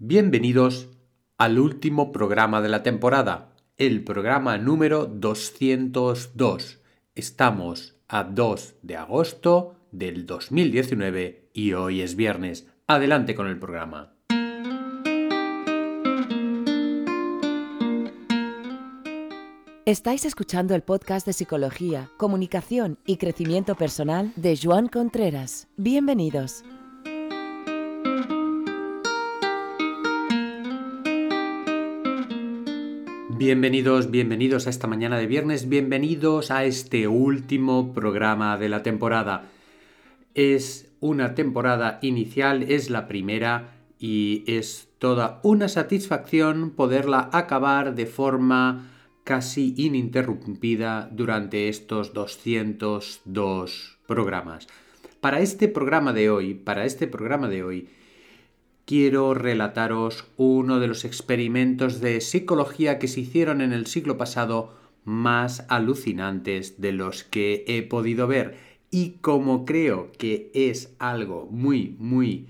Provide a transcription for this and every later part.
Bienvenidos al último programa de la temporada, el programa número 202. Estamos a 2 de agosto del 2019 y hoy es viernes. Adelante con el programa. Estáis escuchando el podcast de Psicología, Comunicación y Crecimiento Personal de Joan Contreras. Bienvenidos. Bienvenidos, bienvenidos a esta mañana de viernes, bienvenidos a este último programa de la temporada. Es una temporada inicial, es la primera y es toda una satisfacción poderla acabar de forma casi ininterrumpida durante estos 202 programas. Para este programa de hoy, para este programa de hoy, quiero relataros uno de los experimentos de psicología que se hicieron en el siglo pasado más alucinantes de los que he podido ver. Y como creo que es algo muy, muy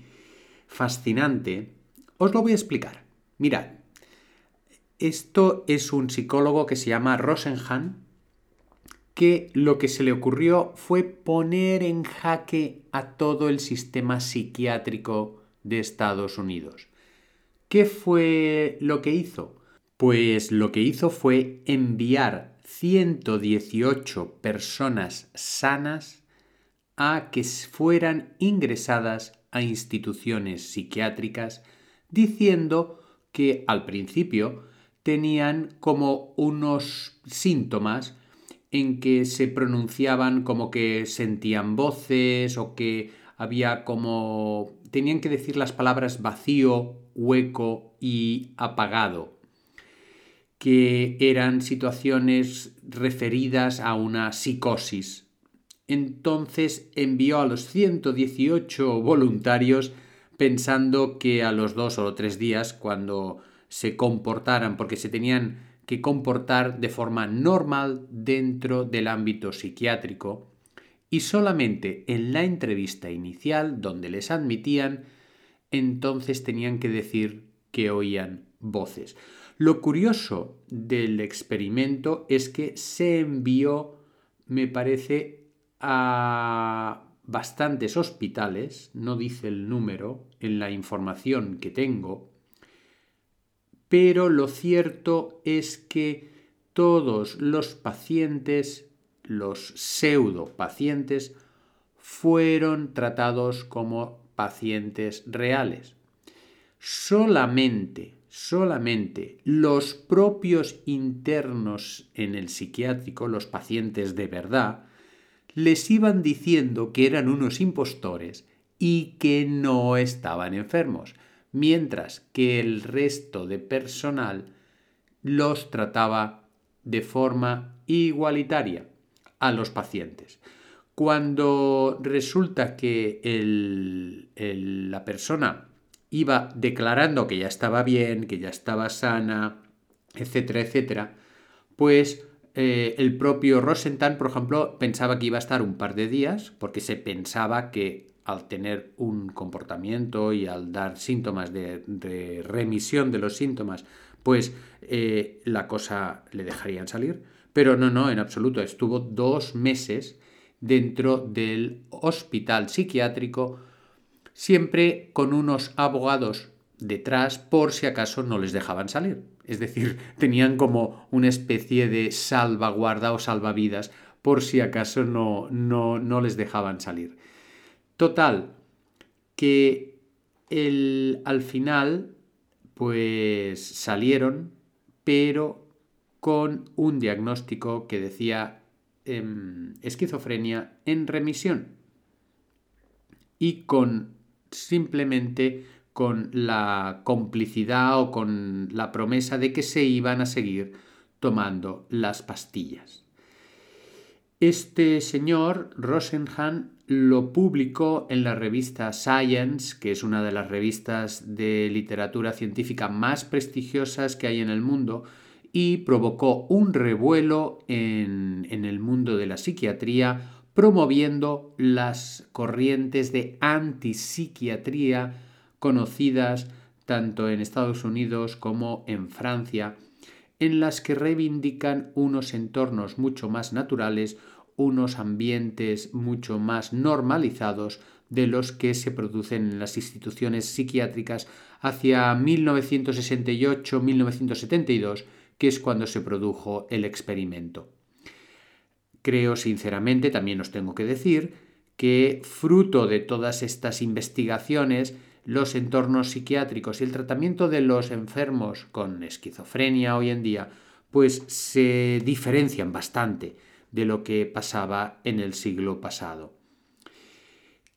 fascinante, os lo voy a explicar. Mirad, esto es un psicólogo que se llama Rosenhan, que lo que se le ocurrió fue poner en jaque a todo el sistema psiquiátrico de Estados Unidos. ¿Qué fue lo que hizo? Pues lo que hizo fue enviar 118 personas sanas a que fueran ingresadas a instituciones psiquiátricas diciendo que al principio tenían como unos síntomas en que se pronunciaban como que sentían voces o que había como tenían que decir las palabras vacío, hueco y apagado, que eran situaciones referidas a una psicosis. Entonces envió a los 118 voluntarios pensando que a los dos o tres días, cuando se comportaran, porque se tenían que comportar de forma normal dentro del ámbito psiquiátrico, y solamente en la entrevista inicial donde les admitían, entonces tenían que decir que oían voces. Lo curioso del experimento es que se envió, me parece, a bastantes hospitales, no dice el número en la información que tengo, pero lo cierto es que todos los pacientes los pseudo pacientes fueron tratados como pacientes reales. Solamente, solamente los propios internos en el psiquiátrico, los pacientes de verdad, les iban diciendo que eran unos impostores y que no estaban enfermos, mientras que el resto de personal los trataba de forma igualitaria a los pacientes. Cuando resulta que la persona iba declarando que ya estaba bien, que ya estaba sana, etcétera, etcétera, pues eh, el propio Rosenthal, por ejemplo, pensaba que iba a estar un par de días, porque se pensaba que al tener un comportamiento y al dar síntomas de, remisión de los síntomas, pues eh, la cosa le dejarían salir. Pero no, no, en absoluto. Estuvo dos meses dentro del hospital psiquiátrico, siempre con unos abogados detrás por si acaso no les dejaban salir. Es decir, tenían como una especie de salvaguarda o salvavidas por si acaso no, no, no les dejaban salir. Total, que el, al final pues salieron, pero con un diagnóstico que decía em, esquizofrenia en remisión y con simplemente con la complicidad o con la promesa de que se iban a seguir tomando las pastillas. Este señor Rosenhan lo publicó en la revista Science, que es una de las revistas de literatura científica más prestigiosas que hay en el mundo, y provocó un revuelo en, el mundo de la psiquiatría, promoviendo las corrientes de antipsiquiatría conocidas tanto en Estados Unidos como en Francia, en las que reivindican unos entornos mucho más naturales, unos ambientes mucho más normalizados de los que se producen en las instituciones psiquiátricas hacia 1968-1972, que es cuando se produjo el experimento. Creo sinceramente, también os tengo que decir, que fruto de todas estas investigaciones, los entornos psiquiátricos y el tratamiento de los enfermos con esquizofrenia hoy en día, pues se diferencian bastante de lo que pasaba en el siglo pasado.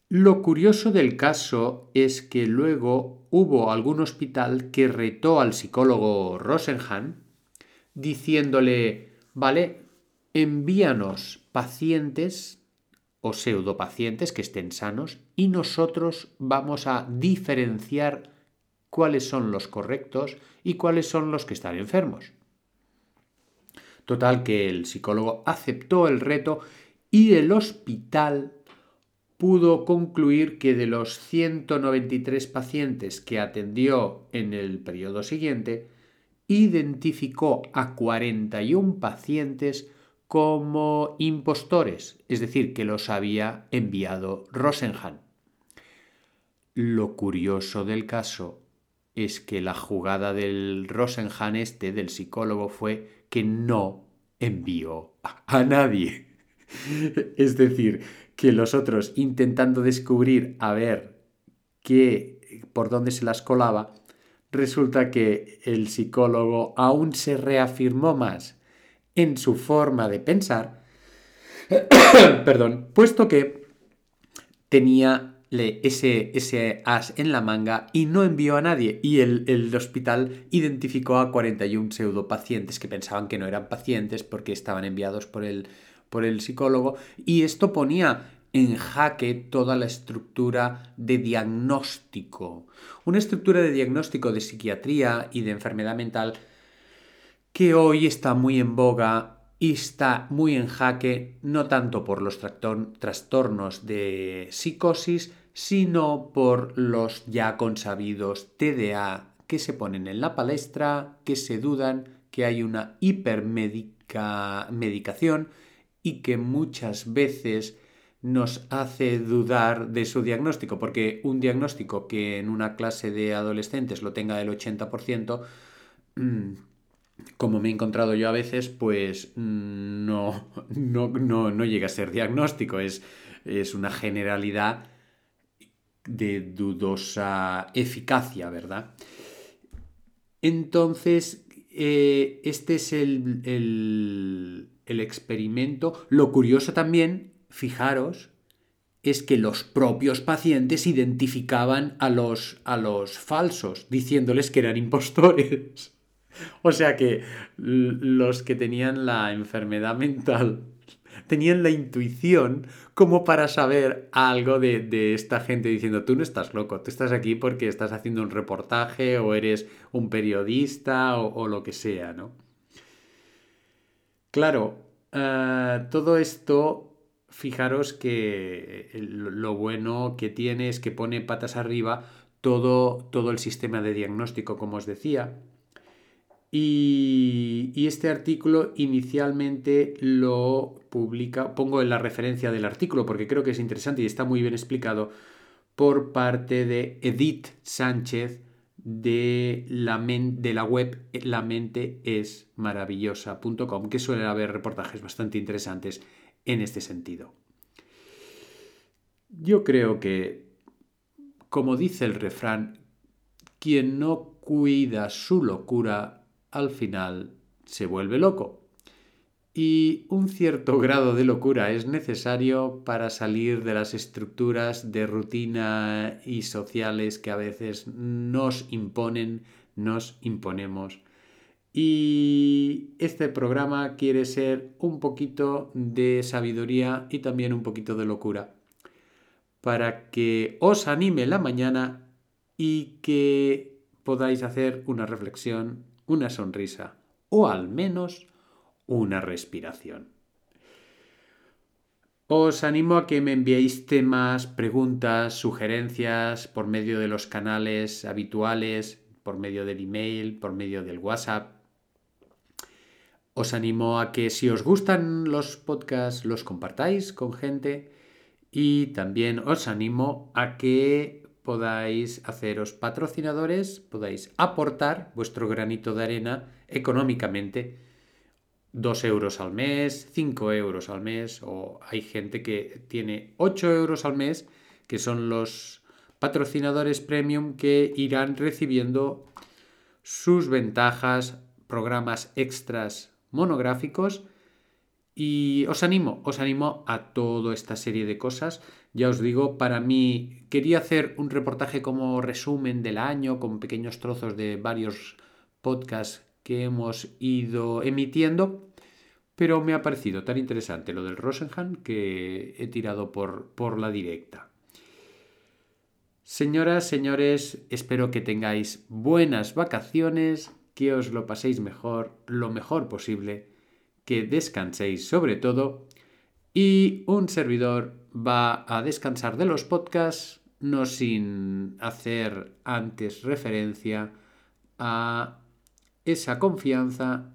Lo curioso del caso es que luego hubo algún hospital que retó al psicólogo Rosenhan diciéndole, vale, envíanos pacientes o pseudopacientes que estén sanos y nosotros vamos a diferenciar cuáles son los correctos y cuáles son los que están enfermos. Total que el psicólogo aceptó el reto y el hospital pudo concluir que de los 193 pacientes que atendió en el periodo siguiente, identificó a 41 pacientes como impostores, es decir, que los había enviado Rosenhan. Lo curioso del caso es que la jugada del Rosenhan este, del psicólogo, fue que no envió a nadie. Es decir, que los otros intentando descubrir a ver qué, por dónde se las colaba, resulta que el psicólogo aún se reafirmó más en su forma de pensar, perdón, puesto que tenía ese, ese as en la manga y no envió a nadie. Y el, el, hospital identificó a 41 pseudopacientes que pensaban que no eran pacientes porque estaban enviados por el, por el psicólogo. Y esto ponía en jaque toda la estructura de diagnóstico. Una estructura de diagnóstico de psiquiatría y de enfermedad mental que hoy está muy en boga y está muy en jaque no tanto por los trastornos de psicosis, sino por los ya consabidos TDA que se ponen en la palestra, que se dudan, que hay una hipermedicación y que muchas veces nos hace dudar de su diagnóstico, porque un diagnóstico que en una clase de adolescentes lo tenga del 80%, como me he encontrado yo a veces, pues mm, no, no, no, llega a ser diagnóstico, es, es una generalidad de dudosa eficacia, ¿verdad? Entonces, eh, este es el, el, el, experimento. Lo curioso también, fijaros, es que los propios pacientes identificaban a los, a los falsos, diciéndoles que eran impostores. O sea que los que tenían la enfermedad mental tenían la intuición como para saber algo de, esta gente diciendo, tú no estás loco, tú estás aquí porque estás haciendo un reportaje o eres un periodista o, lo que sea, ¿no? Claro, eh, todo esto, fijaros que lo bueno que tiene es que pone patas arriba todo, todo el sistema de diagnóstico, como os decía, y, este artículo inicialmente lo publica, pongo en la referencia del artículo porque creo que es interesante y está muy bien explicado por parte de Edith Sánchez de la, de la web la mente es maravillosa.com que suele haber reportajes bastante interesantes en este sentido. Yo creo que, como dice el refrán, quien no cuida su locura al final se vuelve loco. Y un cierto grado de locura es necesario para salir de las estructuras de rutina y sociales que a veces nos imponen, nos imponemos. Y este programa quiere ser un poquito de sabiduría y también un poquito de locura para que os anime la mañana y que podáis hacer una reflexión una sonrisa o al menos una respiración. Os animo a que me enviéis temas, preguntas, sugerencias por medio de los canales habituales, por medio del email, por medio del WhatsApp. Os animo a que si os gustan los podcasts los compartáis con gente. Y también os animo a que podáis haceros patrocinadores, podáis aportar vuestro granito de arena económicamente. 2 euros al mes, 5 euros al mes, o hay gente que tiene 8 euros al mes, que son los patrocinadores premium que irán recibiendo sus ventajas, programas extras monográficos. Y os animo, os animo a toda esta serie de cosas. Ya os digo, para mí quería hacer un reportaje como resumen del año, con pequeños trozos de varios podcasts que hemos ido emitiendo, pero me ha parecido tan interesante lo del Rosenhan que he tirado por, por la directa. Señoras, señores, espero que tengáis buenas vacaciones, que os lo paséis mejor, lo mejor posible, que descanséis sobre todo y un servidor va a descansar de los podcasts, no sin hacer antes referencia a esa confianza,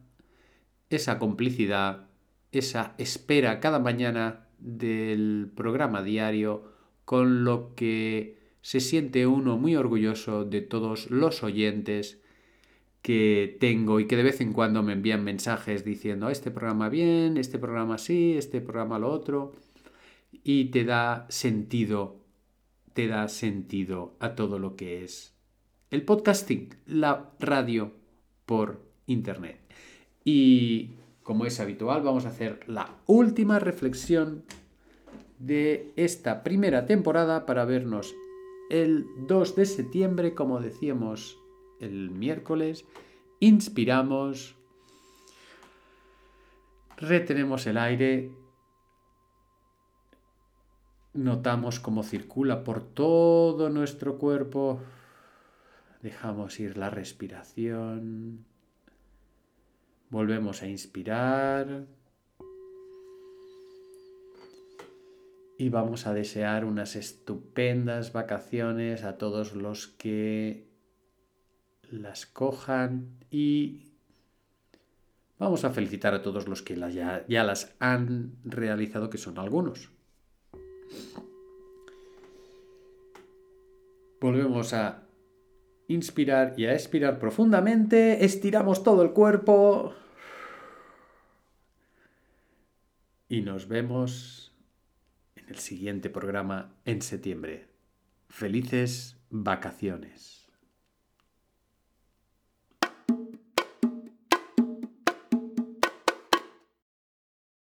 esa complicidad, esa espera cada mañana del programa diario, con lo que se siente uno muy orgulloso de todos los oyentes que tengo y que de vez en cuando me envían mensajes diciendo este programa bien, este programa sí, este programa lo otro, y te da sentido, te da sentido a todo lo que es el podcasting, la radio por Internet. Y como es habitual, vamos a hacer la última reflexión de esta primera temporada para vernos el 2 de septiembre, como decíamos el miércoles. Inspiramos, retenemos el aire, notamos cómo circula por todo nuestro cuerpo Dejamos ir la respiración. Volvemos a inspirar. Y vamos a desear unas estupendas vacaciones a todos los que las cojan y vamos a felicitar a todos los que ya, ya las han realizado, que son algunos. Volvemos a inspirar y a expirar profundamente, estiramos todo el cuerpo y nos vemos en el siguiente programa en septiembre. Felices vacaciones.